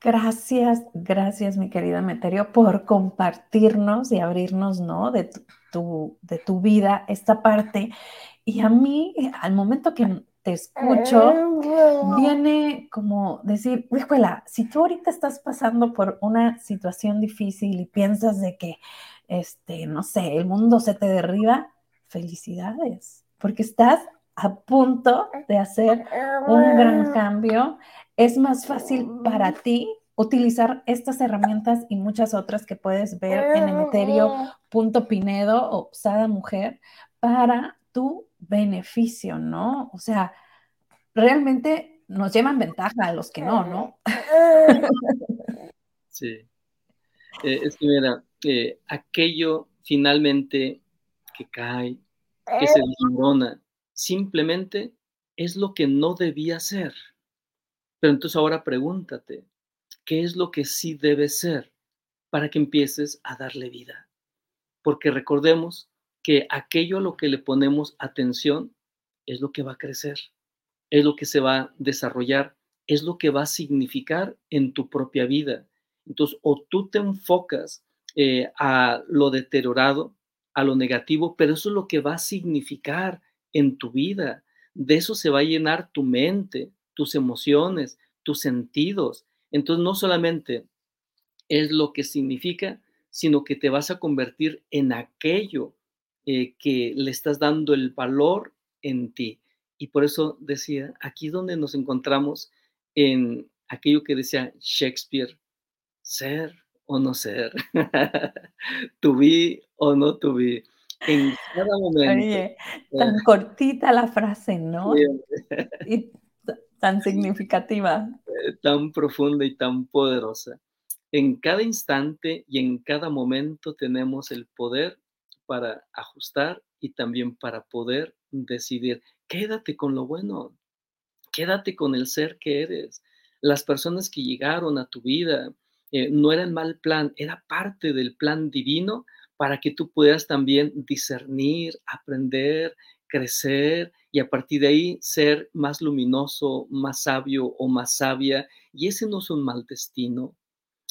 Gracias, gracias, mi querida Meterio, por compartirnos y abrirnos, ¿no? De tu, de tu vida, esta parte. Y a mí, al momento que te escucho, viene como decir, escuela, si tú ahorita estás pasando por una situación difícil y piensas de que este, no sé, el mundo se te derriba, felicidades, porque estás a punto de hacer un gran cambio. Es más fácil para ti utilizar estas herramientas y muchas otras que puedes ver en emeterio.pinedo o Sada Mujer para tu beneficio, ¿no? O sea, realmente nos llevan ventaja a los que no, ¿no? Sí. Eh, es que mira, eh, aquello finalmente que cae, que se desmorona, simplemente es lo que no debía ser. Pero entonces ahora pregúntate, ¿qué es lo que sí debe ser para que empieces a darle vida? Porque recordemos que aquello a lo que le ponemos atención es lo que va a crecer, es lo que se va a desarrollar, es lo que va a significar en tu propia vida. Entonces, o tú te enfocas eh, a lo deteriorado, a lo negativo, pero eso es lo que va a significar en tu vida. De eso se va a llenar tu mente, tus emociones, tus sentidos. Entonces, no solamente es lo que significa, sino que te vas a convertir en aquello eh, que le estás dando el valor en ti. Y por eso decía, aquí donde nos encontramos en aquello que decía Shakespeare, ser o no ser, (laughs) to be o no to be. En cada momento. tan cortita la frase, ¿no? y tan significativa. Eh, tan profunda y tan poderosa. En cada instante y en cada momento tenemos el poder para ajustar y también para poder decidir. Quédate con lo bueno, quédate con el ser que eres. Las personas que llegaron a tu vida eh, no eran mal plan, era parte del plan divino para que tú puedas también discernir, aprender, crecer y a partir de ahí ser más luminoso, más sabio o más sabia. Y ese no es un mal destino,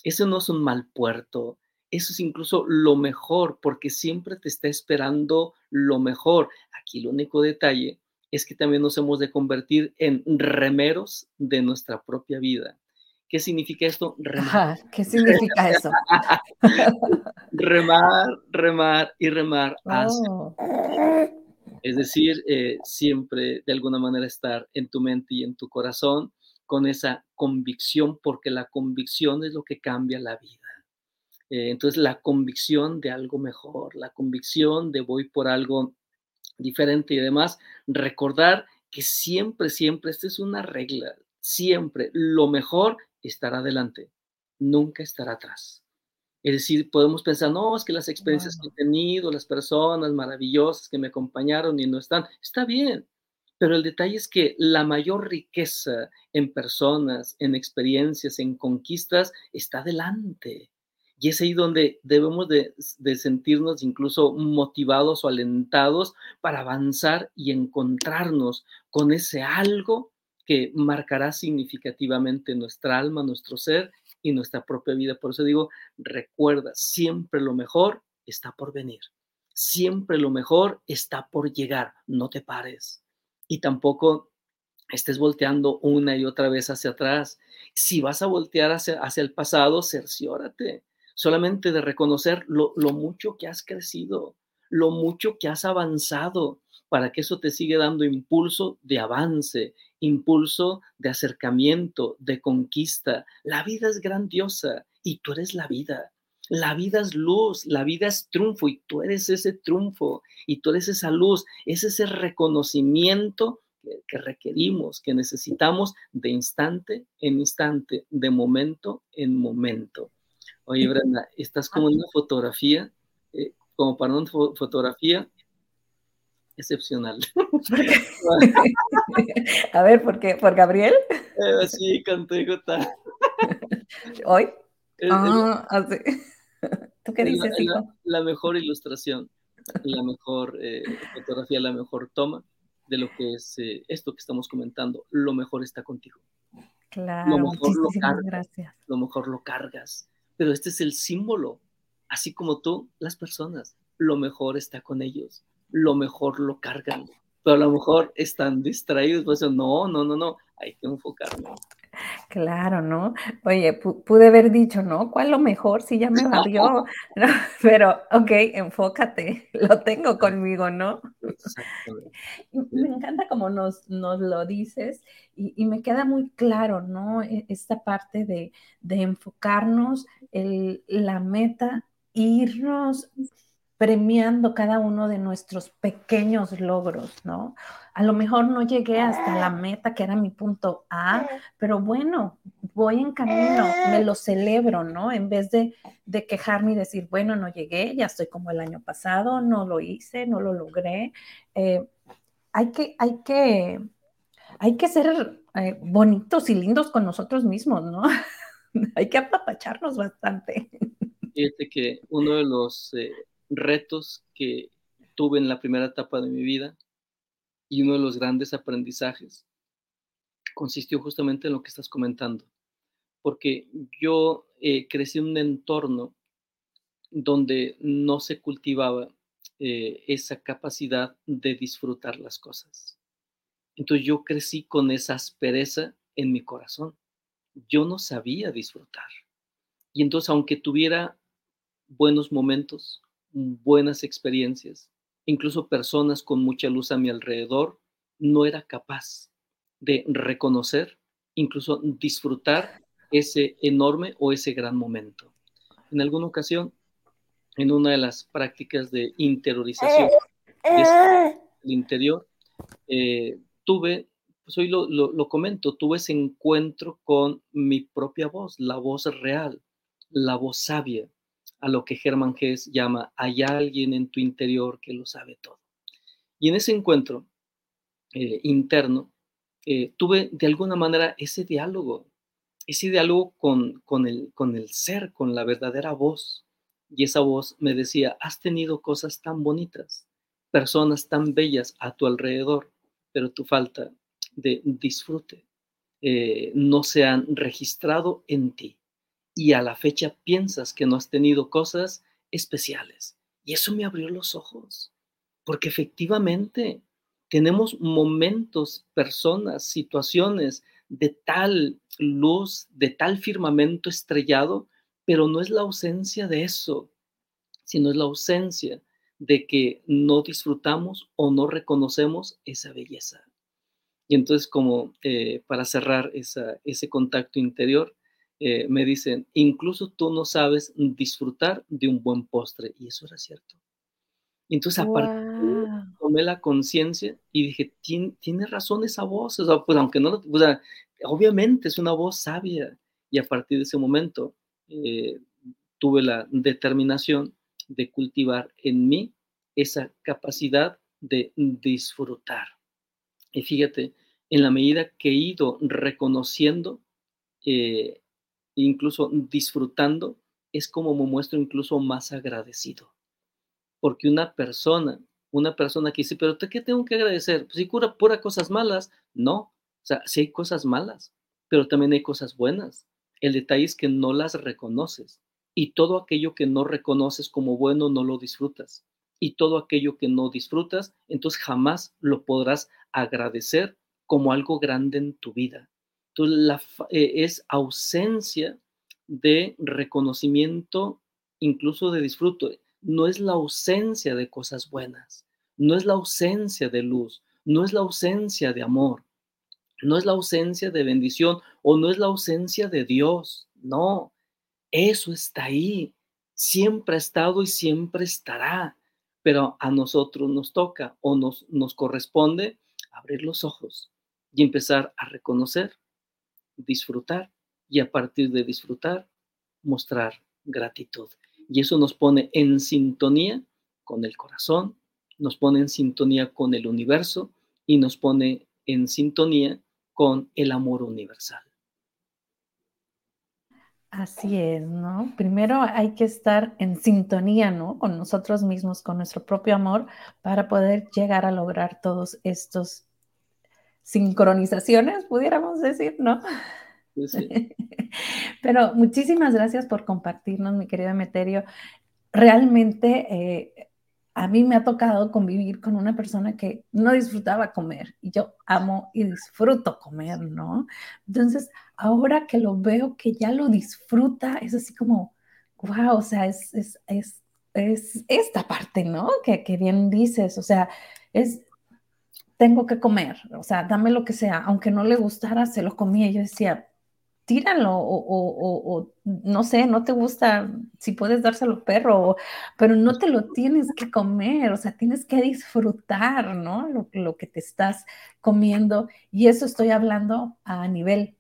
ese no es un mal puerto, eso es incluso lo mejor, porque siempre te está esperando lo mejor. Aquí el único detalle es que también nos hemos de convertir en remeros de nuestra propia vida. ¿Qué significa esto? Remar. ¿Qué significa eso? (laughs) remar, remar y remar. Oh. Es decir, eh, siempre de alguna manera estar en tu mente y en tu corazón con esa convicción, porque la convicción es lo que cambia la vida. Eh, entonces, la convicción de algo mejor, la convicción de voy por algo diferente y además recordar que siempre, siempre, esta es una regla, siempre lo mejor estará adelante, nunca estará atrás. Es decir, podemos pensar, no, es que las experiencias que he tenido, las personas maravillosas que me acompañaron y no están, está bien, pero el detalle es que la mayor riqueza en personas, en experiencias, en conquistas, está adelante. Y es ahí donde debemos de, sentirnos incluso motivados o alentados para avanzar y encontrarnos con ese algo que marcará significativamente nuestra alma, nuestro ser y nuestra propia vida. Por eso digo, recuerda, siempre lo mejor está por venir. Siempre lo mejor está por llegar. No te pares. Y tampoco estés volteando una y otra vez hacia atrás. Si vas a voltear hacia, hacia el pasado, cerciórate solamente de reconocer lo, mucho que has crecido, lo mucho que has avanzado, para que eso te siga dando impulso de avance, impulso de acercamiento, de conquista. La vida es grandiosa y tú eres la vida. La vida es luz, la vida es triunfo y tú eres ese triunfo y tú eres esa luz, es ese reconocimiento que requerimos, que necesitamos de instante en instante, de momento en momento. Oye, Brenda, estás como en una fotografía, eh, como para una fotografía excepcional. (laughs) A ver, ¿por qué? ¿Por Gabriel? Eh, sí, contigo está. ¿Hoy? ah, así. (laughs) ¿Tú qué dices, la, hijo? La, mejor ilustración, la mejor eh, fotografía, la mejor toma de lo que es esto que estamos comentando. Lo mejor está contigo. Claro, lo mejor lo gracias. Lo mejor lo cargas pero este es el símbolo. Así como tú, las personas, lo mejor está con ellos, lo mejor lo cargan, pero a lo mejor están distraídos, pues no, no, no, no, hay que enfocarme. Claro, ¿no? Oye, pude haber dicho, ¿no? ¿Cuál lo mejor? Si ya me (laughs) valió. (laughs) pero, ok, enfócate, lo tengo conmigo, ¿no? Me encanta como nos, nos lo dices y, me queda muy claro, ¿no? E, esta parte de, de enfocarnos, el, la meta, irnos premiando cada uno de nuestros pequeños logros, ¿no? A lo mejor no llegué hasta la meta, que era mi punto A, pero bueno, voy en camino, me lo celebro, ¿no? En vez de, quejarme y decir, bueno, no llegué, ya estoy como el año pasado, no lo hice, no lo logré. Eh, hay, que, hay, que, hay que ser eh, bonitos y lindos con nosotros mismos, ¿no? (laughs) hay que apapacharnos bastante. Fíjate que uno de los... Eh, retos que tuve en la primera etapa de mi vida y uno de los grandes aprendizajes consistió justamente en lo que estás comentando, porque yo eh, crecí en un entorno donde no se cultivaba eh, esa capacidad de disfrutar las cosas. Entonces yo crecí con esa aspereza en mi corazón. Yo no sabía disfrutar. Y entonces, aunque tuviera buenos momentos, buenas experiencias, incluso personas con mucha luz a mi alrededor, no era capaz de reconocer, incluso disfrutar ese enorme o ese gran momento. En alguna ocasión, en una de las prácticas de interiorización del interior, eh, tuve, pues hoy lo, lo, comento, tuve ese encuentro con mi propia voz, la voz real, la voz sabia, a lo que Germán Hess llama, hay alguien en tu interior que lo sabe todo. Y en ese encuentro eh, interno, eh, tuve de alguna manera ese diálogo, ese diálogo con, con, el, con el ser, con la verdadera voz. Y esa voz me decía, has tenido cosas tan bonitas, personas tan bellas a tu alrededor, pero tu falta de disfrute eh, no se han registrado en ti. Y a la fecha piensas que no has tenido cosas especiales. Y eso me abrió los ojos, porque efectivamente tenemos momentos, personas, situaciones de tal luz, de tal firmamento estrellado, pero no es la ausencia de eso, sino es la ausencia de que no disfrutamos o no reconocemos esa belleza. Y entonces, como eh, para cerrar ese contacto interior, eh, me dicen, incluso tú no sabes disfrutar de un buen postre. Y eso era cierto. Entonces, aparte, tomé la conciencia y dije, tiene, razón esa voz. O sea, pues aunque no, o sea, obviamente es una voz sabia. Y a partir de ese momento, eh, tuve la determinación de cultivar en mí esa capacidad de disfrutar. Y fíjate, en la medida que he ido reconociendo, eh, incluso disfrutando, es como me muestro incluso más agradecido. Porque una persona, una persona que dice, pero ¿qué tengo que agradecer? Pues si cura pura cosas malas. No, o sea, sí hay cosas malas, pero también hay cosas buenas. El detalle es que no las reconoces. Y todo aquello que no reconoces como bueno no lo disfrutas. Y todo aquello que no disfrutas, entonces jamás lo podrás agradecer como algo grande en tu vida. Entonces, la, eh, es ausencia de reconocimiento, incluso de disfrute. No es la ausencia de cosas buenas, no es la ausencia de luz, no es la ausencia de amor, no es la ausencia de bendición o no es la ausencia de Dios. No, eso está ahí, siempre ha estado y siempre estará. Pero a nosotros nos toca o nos, nos corresponde abrir los ojos y empezar a reconocer, disfrutar y a partir de disfrutar, mostrar gratitud. Y eso nos pone en sintonía con el corazón, nos pone en sintonía con el universo y nos pone en sintonía con el amor universal. Así es, ¿no? Primero hay que estar en sintonía, ¿no? Con nosotros mismos, con nuestro propio amor, para poder llegar a lograr todos estos sincronizaciones, pudiéramos decir, ¿no? (laughs) Pero muchísimas gracias por compartirnos, mi querido Emeterio. Realmente eh, a mí me ha tocado convivir con una persona que no disfrutaba comer y yo amo y disfruto comer, ¿no? Entonces, ahora que lo veo que ya lo disfruta, es así como, wow, o sea, es, es, es, es esta parte, ¿no? Que, que bien dices, o sea, es, tengo que comer, o sea, dame lo que sea, aunque no le gustara, se lo comía. Yo decía, tíralo o, no sé, no te gusta, si puedes dárselo perro, pero no te lo tienes que comer, o sea, tienes que disfrutar, ¿no? Lo, lo que te estás comiendo. Y eso estoy hablando a nivel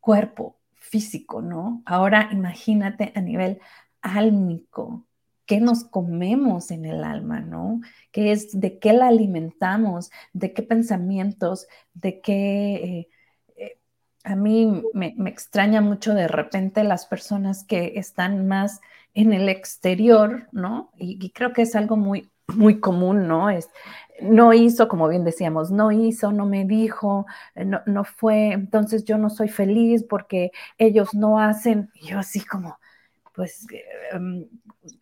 cuerpo, físico, ¿no? Ahora imagínate a nivel álmico, qué nos comemos en el alma, ¿no? ¿Qué es, de qué la alimentamos, de qué pensamientos, de qué... Eh, eh, a mí me, extraña mucho de repente las personas que están más en el exterior, ¿no? Y, creo que es algo muy, muy común, ¿no? Es, no hizo, como bien decíamos, no hizo, no me dijo, eh, no, no fue, entonces yo no soy feliz porque ellos no hacen, y yo así como, pues, em,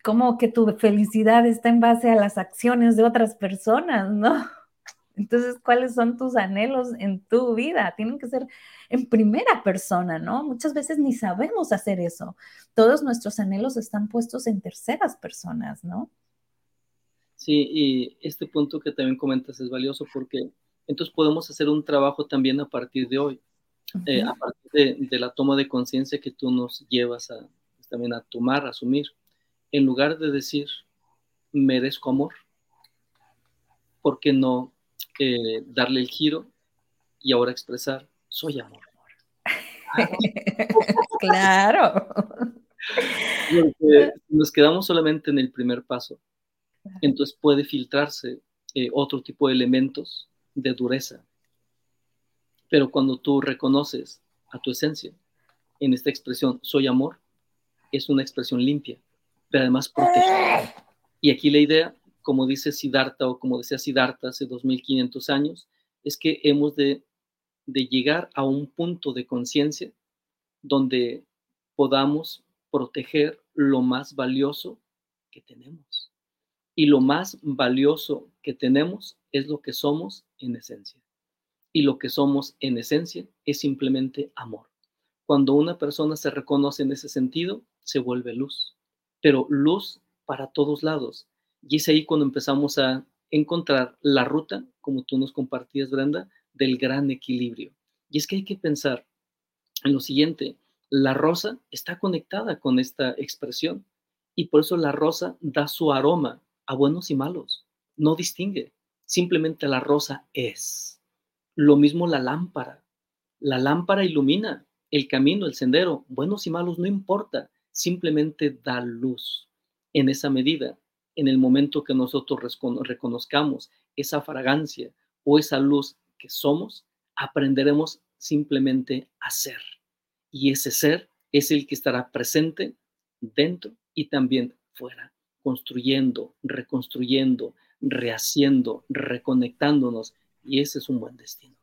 como que tu felicidad está en base a las acciones de otras personas, ¿no? (laughs) Entonces, ¿cuáles son tus anhelos en tu vida? Tienen que ser en primera persona, ¿no? Muchas veces ni sabemos hacer eso. Todos nuestros anhelos están puestos en terceras personas, ¿no? Sí, y este punto que también comentas es valioso porque entonces podemos hacer un trabajo también a partir de hoy, eh, a partir de, la toma de conciencia que tú nos llevas a también a tomar, a asumir. En lugar de decir, merezco amor, ¿por qué no eh, darle el giro y ahora expresar, soy amor? (laughs) claro. nos quedamos solamente en el primer paso. Entonces puede filtrarse eh, otro tipo de elementos de dureza. Pero cuando tú reconoces a tu esencia en esta expresión, soy amor, es una expresión limpia, pero además protegida. Y aquí la idea, como dice Siddhartha o como decía Siddhartha hace 2500 años, es que hemos de, de llegar a un punto de conciencia donde podamos proteger lo más valioso que tenemos. Y lo más valioso que tenemos es lo que somos en esencia. Y lo que somos en esencia es simplemente amor. Cuando una persona se reconoce en ese sentido, se vuelve luz. Pero luz para todos lados. Y es ahí cuando empezamos a encontrar la ruta, como tú nos compartías, Brenda, del gran equilibrio. Y es que hay que pensar en lo siguiente, la rosa está conectada con esta expresión y por eso la rosa da su aroma a buenos y malos, no distingue, simplemente la rosa es. Lo mismo la lámpara, la lámpara ilumina el camino, el sendero, buenos y malos no importa, simplemente da luz. En esa medida, en el momento que nosotros reconozcamos esa fragancia o esa luz que somos, aprenderemos simplemente a ser y ese ser es el que estará presente dentro y también fuera, construyendo, reconstruyendo, rehaciendo, reconectándonos y ese es un buen destino.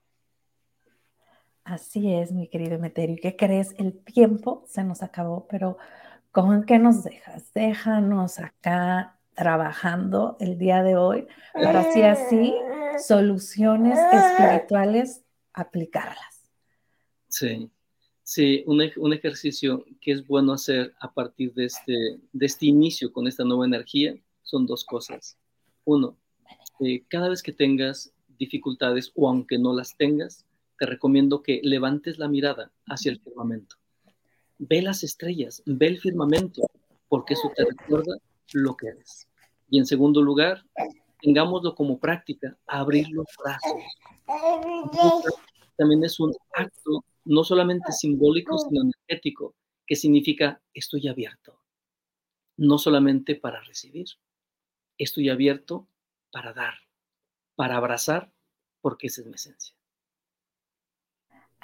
Así es, mi querido Meterio. ¿Qué crees? El tiempo se nos acabó, pero ¿con qué nos dejas? Déjanos acá trabajando el día de hoy para así así soluciones espirituales aplicarlas. Sí, Sí, un, ejercicio que es bueno hacer a partir de este, de este inicio con esta nueva energía son dos cosas. Uno, eh, cada vez que tengas dificultades o aunque no las tengas, te recomiendo que levantes la mirada hacia el firmamento. Ve las estrellas, ve el firmamento, porque eso te recuerda lo que eres. Y en segundo lugar, tengámoslo como práctica, abrir los brazos. También es un acto no solamente simbólico, sino energético, que significa estoy abierto, no solamente para recibir, estoy abierto para dar, para abrazar, porque esa es mi esencia.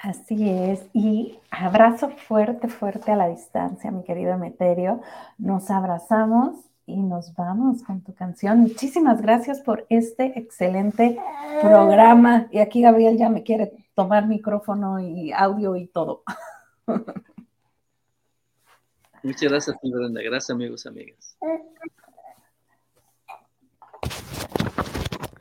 Así es, y abrazo fuerte, fuerte a la distancia, mi querido Emeterio. Nos abrazamos y nos vamos con tu canción. Muchísimas gracias por este excelente programa. Y aquí Gabriel ya me quiere tomar micrófono y audio y todo. Muchas gracias, Brenda. Gracias, amigos, amigas. (laughs)